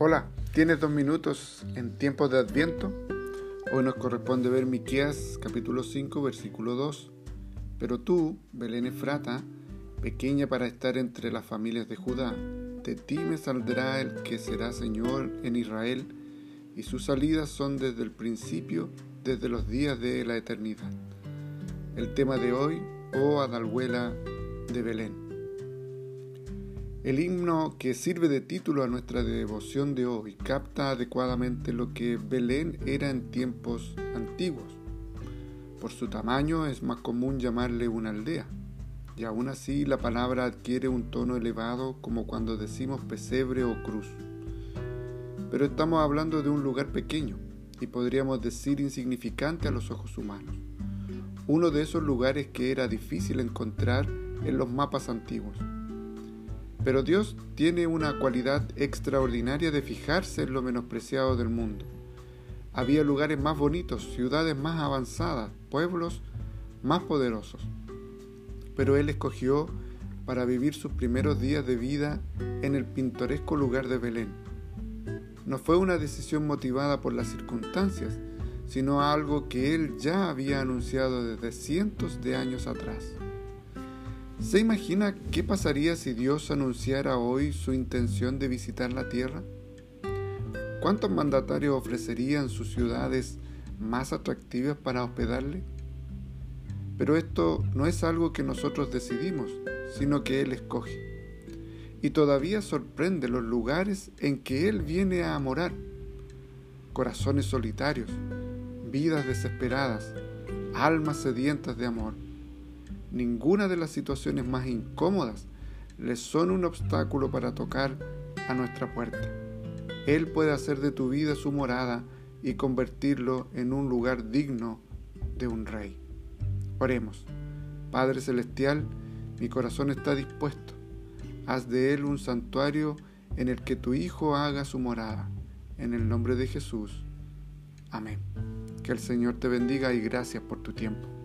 Hola, ¿tienes dos minutos en tiempos de Adviento? Hoy nos corresponde ver Miqueas capítulo 5 versículo 2. Pero tú, Belén Efrata, pequeña para estar entre las familias de Judá, de ti me saldrá el que será Señor en Israel, y sus salidas son desde el principio, desde los días de la eternidad. El tema de hoy, oh Adalhuela de Belén. El himno que sirve de título a nuestra devoción de hoy capta adecuadamente lo que Belén era en tiempos antiguos. Por su tamaño es más común llamarle una aldea, y aún así la palabra adquiere un tono elevado como cuando decimos pesebre o cruz. Pero estamos hablando de un lugar pequeño, y podríamos decir insignificante a los ojos humanos. Uno de esos lugares que era difícil encontrar en los mapas antiguos pero Dios tiene una cualidad extraordinaria de fijarse en lo menospreciado del mundo. Había lugares más bonitos, ciudades más avanzadas, pueblos más poderosos. Pero Él escogió para vivir sus primeros días de vida en el pintoresco lugar de Belén. No fue una decisión motivada por las circunstancias, sino algo que Él ya había anunciado desde cientos de años atrás. ¿Se imagina qué pasaría si Dios anunciara hoy su intención de visitar la tierra? ¿Cuántos mandatarios ofrecerían sus ciudades más atractivas para hospedarle? Pero esto no es algo que nosotros decidimos, sino que Él escoge. Y todavía sorprende los lugares en que Él viene a morar. Corazones solitarios, vidas desesperadas, almas sedientas de amor ninguna de las situaciones más incómodas les son un obstáculo para tocar a nuestra puerta. Él puede hacer de tu vida su morada y convertirlo en un lugar digno de un rey. Oremos. Padre Celestial, mi corazón está dispuesto. Haz de él un santuario en el que tu Hijo haga su morada. En el nombre de Jesús. Amén. Que el Señor te bendiga y gracias por tu tiempo.